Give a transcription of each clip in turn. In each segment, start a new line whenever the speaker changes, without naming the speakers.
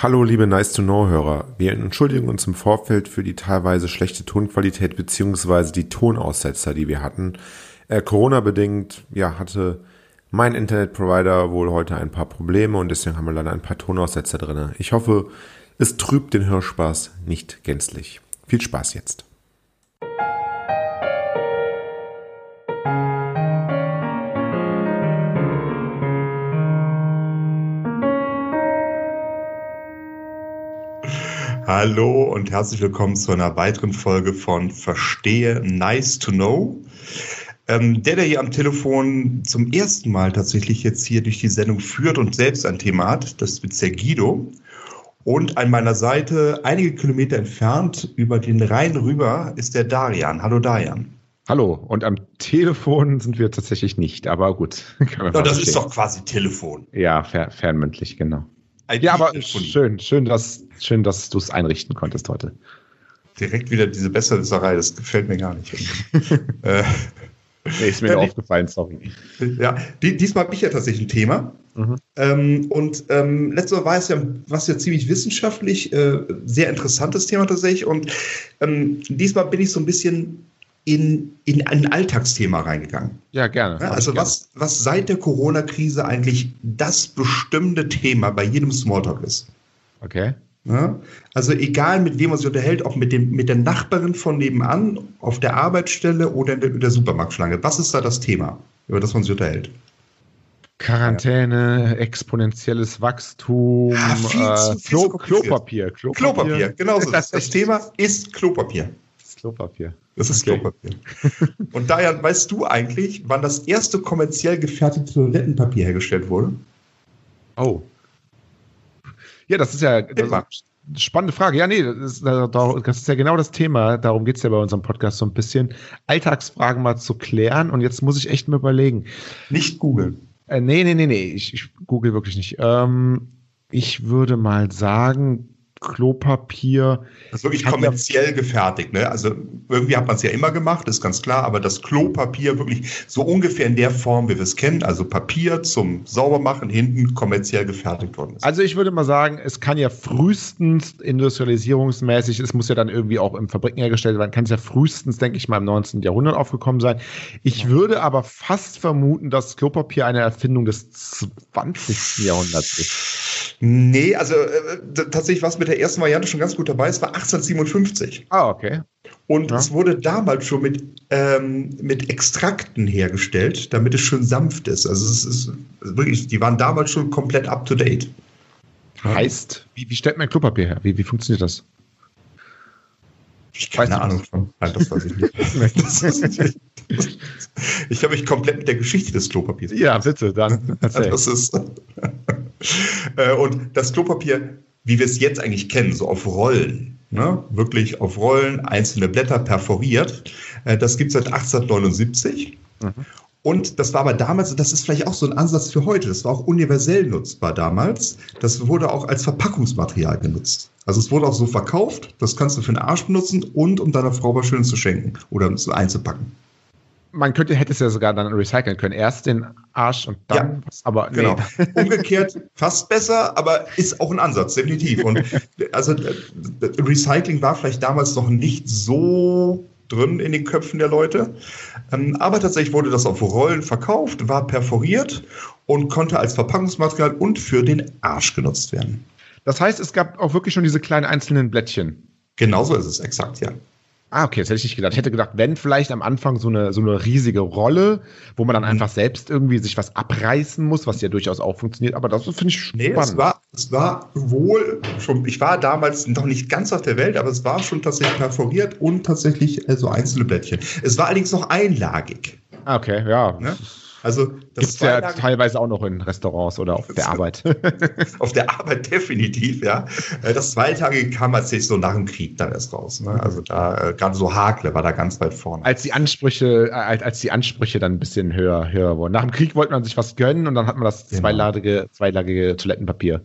Hallo liebe Nice to Know Hörer. Wir entschuldigen uns im Vorfeld für die teilweise schlechte Tonqualität beziehungsweise die Tonaussetzer, die wir hatten. Äh, Corona bedingt, ja, hatte mein Internetprovider wohl heute ein paar Probleme und deswegen haben wir leider ein paar Tonaussetzer drin. Ich hoffe, es trübt den Hörspaß nicht gänzlich. Viel Spaß jetzt.
Hallo und herzlich willkommen zu einer weiteren Folge von Verstehe Nice to Know. Ähm, der, der hier am Telefon zum ersten Mal tatsächlich jetzt hier durch die Sendung führt und selbst ein Thema hat, das ist der Guido. Und an meiner Seite, einige Kilometer entfernt, über den Rhein rüber, ist der Darian. Hallo Darian.
Hallo, und am Telefon sind wir tatsächlich nicht, aber gut.
ja, das verstehen. ist doch quasi Telefon.
Ja, fer fernmündlich, genau. Ja, aber schön, schön, dass, schön, dass du es einrichten konntest heute.
Direkt wieder diese Besserwisserei, das gefällt mir gar nicht.
äh, nee, ist mir ja, aufgefallen, sorry.
Ja, die, diesmal habe ich ja tatsächlich ein Thema. Mhm. Ähm, und ähm, letztes Mal war es ja, was ja ziemlich wissenschaftlich, äh, sehr interessantes Thema tatsächlich. Und ähm, diesmal bin ich so ein bisschen in, in ein Alltagsthema reingegangen.
Ja, gerne.
Ja, also was, gerne. was seit der Corona-Krise eigentlich das bestimmte Thema bei jedem Smalltalk ist.
Okay.
Ja, also egal, mit wem man sich unterhält, auch mit, dem, mit der Nachbarin von nebenan, auf der Arbeitsstelle oder in der, in der Supermarktschlange. Was ist da das Thema, über das man sich unterhält?
Quarantäne, exponentielles Wachstum,
ja, äh, Klo Klopapier, Klopapier. Klopapier, genau so. Das, das Thema ist Klopapier.
Das Klopapier.
Das ist okay. Klopapier. Und daher weißt du eigentlich, wann das erste kommerziell gefertigte Toilettenpapier hergestellt wurde?
Oh. Ja, das ist ja das ist spannende Frage. Ja, nee, das ist, das ist ja genau das Thema. Darum geht es ja bei unserem Podcast so ein bisschen. Alltagsfragen mal zu klären. Und jetzt muss ich echt mal überlegen.
Nicht googeln.
Äh, nee, nee, nee, nee. Ich, ich google wirklich nicht. Ähm, ich würde mal sagen, Klopapier.
Das ist wirklich kommerziell gefertigt, ne? Also irgendwie hat man es ja immer gemacht, ist ganz klar, aber das Klopapier wirklich so ungefähr in der Form, wie wir es kennen, also Papier zum Saubermachen hinten kommerziell gefertigt worden ist.
Also ich würde mal sagen, es kann ja frühestens industrialisierungsmäßig, es muss ja dann irgendwie auch im Fabriken hergestellt werden, kann es ja frühestens, denke ich mal, im 19. Jahrhundert aufgekommen sein. Ich ja. würde aber fast vermuten, dass Klopapier eine Erfindung des 20. Jahrhunderts ist.
Nee, also äh, tatsächlich was mit der ersten Variante schon ganz gut dabei. Es war 1857.
Ah, okay.
Und ja. es wurde damals schon mit, ähm, mit Extrakten hergestellt, damit es schön sanft ist. Also es ist wirklich, die waren damals schon komplett up to date.
Heißt, wie, wie stellt man Klopapier her? Wie, wie funktioniert das?
Ich keine Ahnung von. Nein, das weiß ich nicht. ich habe mich komplett mit der Geschichte des Klopapiers.
Ja, bitte, dann.
Erzähl. Das ist. Äh, und das Klopapier wie wir es jetzt eigentlich kennen, so auf Rollen. Ne? Wirklich auf Rollen, einzelne Blätter perforiert. Äh, das gibt es seit 1879. Mhm. Und das war aber damals, das ist vielleicht auch so ein Ansatz für heute, das war auch universell nutzbar damals. Das wurde auch als Verpackungsmaterial genutzt. Also es wurde auch so verkauft, das kannst du für den Arsch benutzen und um deiner Frau was Schönes zu schenken oder so einzupacken
man könnte, hätte es ja sogar dann recyceln können. Erst den Arsch und dann
ja, was, aber genau. Nee. Umgekehrt fast besser, aber ist auch ein Ansatz, definitiv. Und also Recycling war vielleicht damals noch nicht so drin in den Köpfen der Leute. Ähm, aber tatsächlich wurde das auf Rollen verkauft, war perforiert und konnte als Verpackungsmaterial und für den Arsch genutzt werden.
Das heißt, es gab auch wirklich schon diese kleinen einzelnen Blättchen.
Genauso ist es, exakt, ja.
Ah, okay, das hätte ich nicht gedacht. Ich hätte gedacht, wenn vielleicht am Anfang so eine, so eine riesige Rolle, wo man dann mhm. einfach selbst irgendwie sich was abreißen muss, was ja durchaus auch funktioniert, aber das finde ich spannend. Nee,
es war, es war wohl schon, ich war damals noch nicht ganz auf der Welt, aber es war schon tatsächlich perforiert und tatsächlich so also einzelne Blättchen. Es war allerdings noch einlagig.
Ah, okay, ja. Ne?
Also
das Gibt's ja teilweise auch noch in Restaurants oder auf der Arbeit.
auf der Arbeit definitiv, ja. Äh, das Zweitagige kam tatsächlich so nach dem Krieg dann erst raus. Ne? Also da äh, gerade so Hakle war da ganz weit vorne.
Als die Ansprüche, äh, als die Ansprüche dann ein bisschen höher, höher wurden. Nach dem Krieg wollte man sich was gönnen und dann hat man das genau. zweilagige, zweilagige Toilettenpapier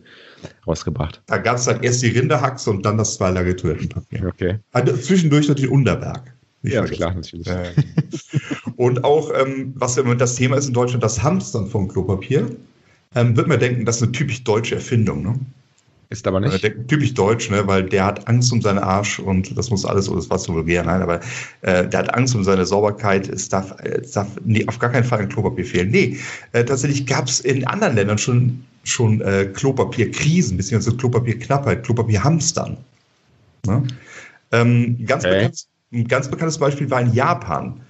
rausgebracht.
Da gab es dann erst die Rinderhaxe und dann das zweilagige Toilettenpapier.
Okay.
Also zwischendurch natürlich Unterberg.
Nicht ja, klar, natürlich. Äh,
und auch, ähm, was ja das Thema ist in Deutschland, das Hamstern von Klopapier, ähm, wird man denken, das ist eine typisch deutsche Erfindung. Ne?
Ist aber nicht.
Der, typisch deutsch, ne? weil der hat Angst um seinen Arsch und das muss alles, das war zu vulgär, nein, aber äh, der hat Angst um seine Sauberkeit. Es darf, es darf nee, auf gar keinen Fall ein Klopapier fehlen. Nee, äh, tatsächlich gab es in anderen Ländern schon, schon äh, Klopapierkrisen, beziehungsweise Klopapierknappheit, Klopapierhamstern. Ne? Ähm, ganz, okay. bekannt, ein ganz bekanntes Beispiel war in Japan,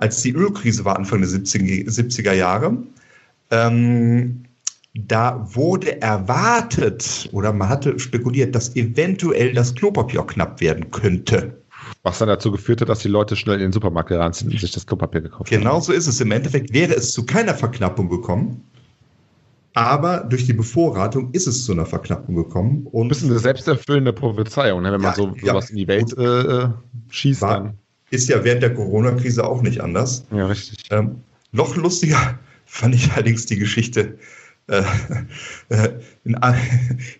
als die Ölkrise war Anfang der 70er, 70er Jahre. Ähm, da wurde erwartet oder man hatte spekuliert, dass eventuell das Klopapier knapp werden könnte.
Was dann dazu geführt hat, dass die Leute schnell in den Supermarkt gerannt sind und sich das Klopapier gekauft
haben. Genau so ist es. Im Endeffekt wäre es zu keiner Verknappung gekommen. Aber durch die Bevorratung ist es zu einer Verknappung gekommen.
Und ein bisschen eine selbsterfüllende Prophezeiung, ne? wenn man ja, so sowas ja. in die Welt äh, schießt.
War, dann. Ist ja während der Corona-Krise auch nicht anders.
Ja, richtig.
Ähm, noch lustiger fand ich allerdings die Geschichte äh, äh, in,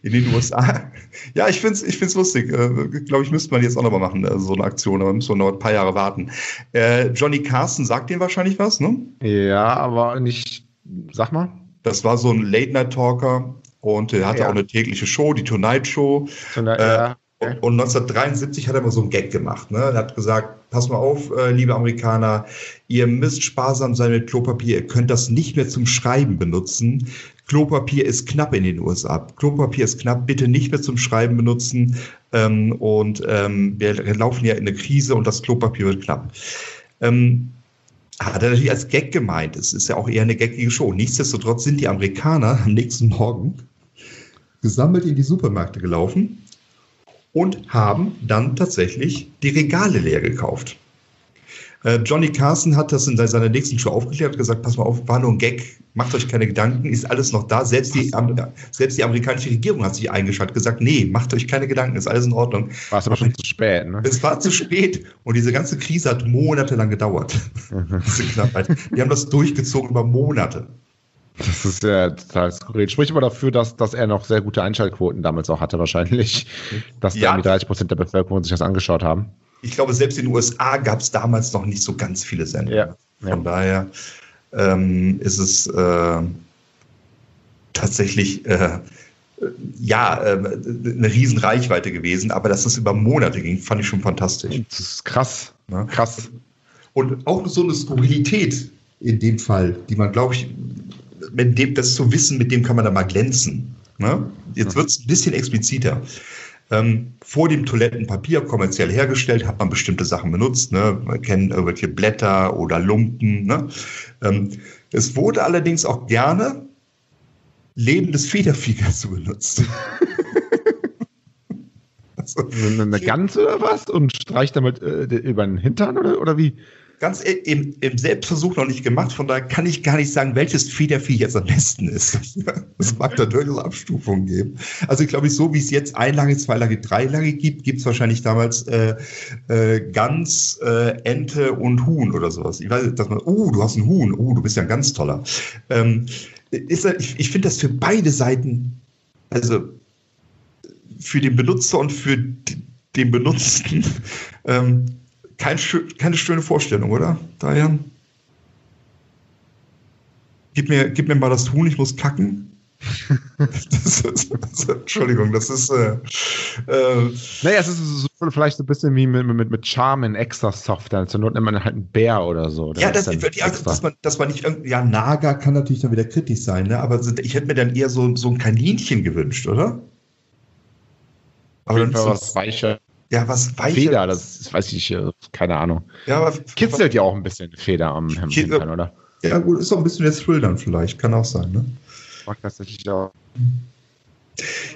in, den USA. Ja, ich finde es ich find's lustig. Äh, Glaube ich, müsste man jetzt auch nochmal machen, äh, so eine Aktion, aber müssen wir noch ein paar Jahre warten. Äh, Johnny Carson sagt dir wahrscheinlich was, ne?
Ja, aber nicht, sag mal.
Das war so ein Late-Night-Talker und er hatte ja. auch eine tägliche Show, die Tonight Show. Tonight, ja. Und 1973 hat er mal so einen Gag gemacht. Ne? Er hat gesagt, pass mal auf, äh, liebe Amerikaner, ihr müsst sparsam sein mit Klopapier. Ihr könnt das nicht mehr zum Schreiben benutzen. Klopapier ist knapp in den USA. Klopapier ist knapp, bitte nicht mehr zum Schreiben benutzen. Ähm, und ähm, wir laufen ja in eine Krise und das Klopapier wird knapp. Ähm, hat er natürlich als Gag gemeint. Es ist ja auch eher eine gaggige Show. Nichtsdestotrotz sind die Amerikaner am nächsten Morgen gesammelt in die Supermärkte gelaufen und haben dann tatsächlich die Regale leer gekauft. Äh, Johnny Carson hat das in seiner nächsten Show aufgeklärt, gesagt, pass mal auf, war nur ein Gag, macht euch keine Gedanken, ist alles noch da. Selbst die, selbst die amerikanische Regierung hat sich eingeschaltet, gesagt, nee, macht euch keine Gedanken, ist alles in Ordnung.
War es aber schon zu spät, ne?
Es war zu spät und diese ganze Krise hat monatelang gedauert. Mhm. diese Knappheit. Die haben das durchgezogen über Monate.
Das ist ja total skurril. Spricht aber dafür, dass, dass er noch sehr gute Einschaltquoten damals auch hatte, wahrscheinlich. Dass ja. da 30 Prozent der Bevölkerung sich das angeschaut haben.
Ich glaube, selbst in den USA gab es damals noch nicht so ganz viele Sender. Ja. Von daher ähm, ist es äh, tatsächlich äh, ja, äh, eine Riesenreichweite gewesen, aber dass es über Monate ging, fand ich schon fantastisch.
Das ist krass. Ne? Krass.
Und auch so eine Skurrilität in dem Fall, die man, glaube ich, mit dem, das zu wissen, mit dem kann man da mal glänzen. Ne? Jetzt wird es ein bisschen expliziter. Ähm, vor dem Toilettenpapier kommerziell hergestellt, hat man bestimmte Sachen benutzt. Ne? Man kennt irgendwelche Blätter oder Lumpen. Ne? Ähm, es wurde allerdings auch gerne lebendes Federvieh zu benutzt.
also, eine ganze oder was? Und streicht damit äh, über den Hintern oder, oder wie?
Ganz im, im, Selbstversuch noch nicht gemacht. Von daher kann ich gar nicht sagen, welches Federvieh jetzt am besten ist. Es mag da durchaus Abstufungen geben. Also ich glaube, so wie es jetzt einlage, zweilage, dreilage gibt, gibt es wahrscheinlich damals äh, äh, Gans, äh, Ente und Huhn oder sowas. Ich weiß, dass man, oh, du hast ein Huhn, oh, du bist ja ein ganz toller. Ähm, ist, ich ich finde das für beide Seiten, also für den Benutzer und für den Benutzten, ähm, kein, keine schöne Vorstellung, oder, Diane? Gib mir, gib mir mal das Huhn, ich muss kacken. das ist, das, Entschuldigung, das ist. Äh,
äh, naja, es ist so, vielleicht so ein bisschen wie mit, mit, mit Charm in extra Soft. Zur Not nimmt man halt einen Bär oder so.
Ja, das, ja dass, man, dass man nicht irgendwie. Ja, Naga kann natürlich dann wieder kritisch sein, ne? aber ich hätte mir dann eher so, so ein Kaninchen gewünscht, oder?
Aber dann was weicher.
Ja, was
weicher. Feder, das weiß ich, äh, keine Ahnung. Ja, aber Kitzelt ja auch ein bisschen Feder am Hintern, oder?
Ja, gut, ist auch ein bisschen der Thrill dann vielleicht, kann auch sein, ne?
Mag tatsächlich auch.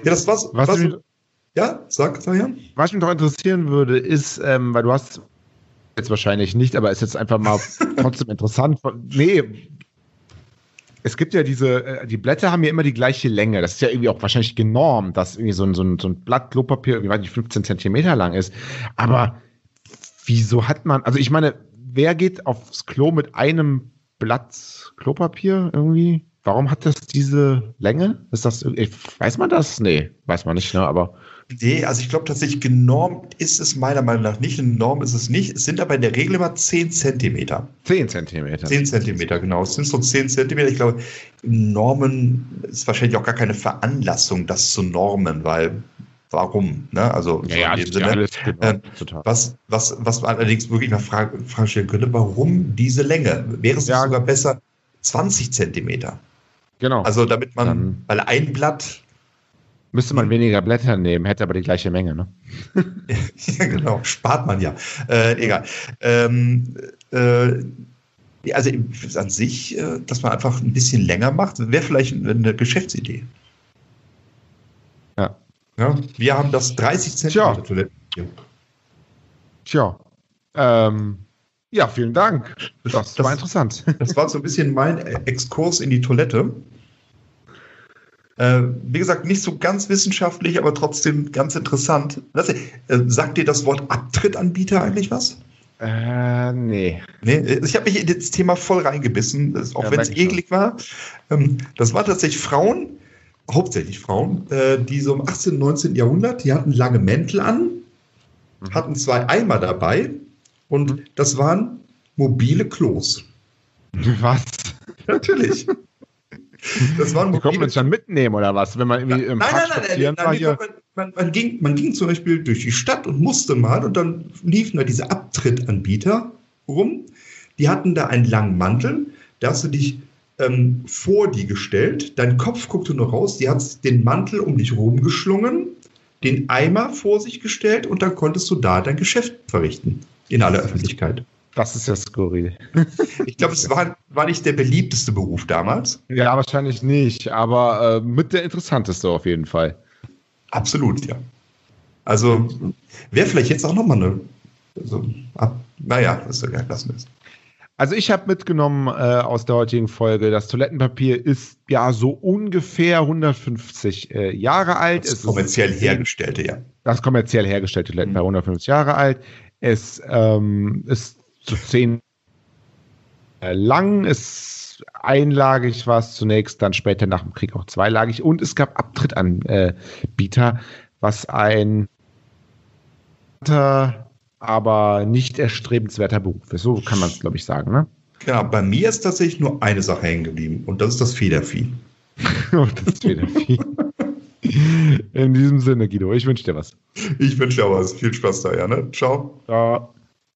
Ja, das war's. Was, was mich, ja, sag, Sajan.
Was mich doch interessieren würde, ist, ähm, weil du hast jetzt wahrscheinlich nicht, aber ist jetzt einfach mal trotzdem interessant. Nee, es gibt ja diese, äh, die Blätter haben ja immer die gleiche Länge. Das ist ja irgendwie auch wahrscheinlich genormt, dass irgendwie so ein, so ein, so ein Blatt Klopapier irgendwie, weiß nicht, 15 Zentimeter lang ist. Aber wieso hat man, also ich meine, wer geht aufs Klo mit einem Blatt Klopapier irgendwie? Warum hat das diese Länge? Ist das, weiß man das? Nee, weiß man nicht, ne? Aber.
Nee, also ich glaube tatsächlich, genormt ist es meiner Meinung nach nicht. Eine Norm ist es nicht. Es sind aber in der Regel immer 10 Zentimeter.
10 Zentimeter.
10 Zentimeter, genau. Es sind so 10 Zentimeter. Ich glaube, Normen ist wahrscheinlich auch gar keine Veranlassung, das zu normen, weil warum? Ne? Also
ja, ja,
in dem Sinne. Alles, genau, äh, was, was, was man allerdings wirklich mal fragen, fragen stellen könnte, warum diese Länge? Wäre es ja. sogar besser 20 Zentimeter?
Genau.
Also damit man, Dann weil ein Blatt
Müsste man weniger Blätter nehmen, hätte aber die gleiche Menge, ne?
ja, genau, spart man ja. Äh, egal. Ähm, äh, also an sich, äh, dass man einfach ein bisschen länger macht, wäre vielleicht eine Geschäftsidee.
Ja.
ja. Wir haben das 30 Zentimeter
Toilette. Tja. Ähm, ja, vielen Dank. Das, das, war interessant.
Das war so ein bisschen mein Exkurs in die Toilette. Äh, wie gesagt, nicht so ganz wissenschaftlich, aber trotzdem ganz interessant. Du, äh, sagt dir das Wort Abtrittanbieter eigentlich was?
Äh, nee.
nee ich habe mich in das Thema voll reingebissen, auch ja, wenn es eklig war. Ähm, das waren tatsächlich Frauen, hauptsächlich Frauen, äh, die so im 18., und 19. Jahrhundert, die hatten lange Mäntel an, mhm. hatten zwei Eimer dabei und mhm. das waren mobile Klos.
Was?
Natürlich.
Das waren mobile. Kommt man es dann mitnehmen oder was? Wenn man irgendwie
im nein, Park nein, nein, nein, nein, man, man, man, ging, man ging zum Beispiel durch die Stadt und musste mal und dann liefen da diese Abtrittanbieter rum. Die hatten da einen langen Mantel. Da hast du dich ähm, vor die gestellt. Dein Kopf guckte nur raus. Die hat den Mantel um dich rumgeschlungen, den Eimer vor sich gestellt und dann konntest du da dein Geschäft verrichten. In aller Öffentlichkeit.
Das ist ja skurril.
Ich glaube, es war, war nicht der beliebteste Beruf damals.
Ja, wahrscheinlich nicht, aber äh, mit der interessanteste auf jeden Fall.
Absolut, ja. Also wäre vielleicht jetzt auch nochmal eine. Also, ab, naja, ist ja gar lassen ist.
Also ich habe mitgenommen äh, aus der heutigen Folge, das Toilettenpapier ist ja so ungefähr 150 äh, Jahre alt.
Das kommerziell ist, hergestellte, ja.
Das kommerziell hergestellte Toilettenpapier, mhm. 150 Jahre alt. Es ähm, ist zu zehn äh, lang. Es einlagig war es zunächst, dann später nach dem Krieg auch zweilagig und es gab Abtrittanbieter, was ein aber nicht erstrebenswerter Beruf ist. So kann man es, glaube ich, sagen. Ne?
Genau, bei mir ist tatsächlich nur eine Sache hängen geblieben und das ist das Federvieh. das
Federvieh. In diesem Sinne, Guido, ich wünsche dir was.
Ich wünsche dir was. Viel Spaß da, ja, ne? Ciao. Ciao.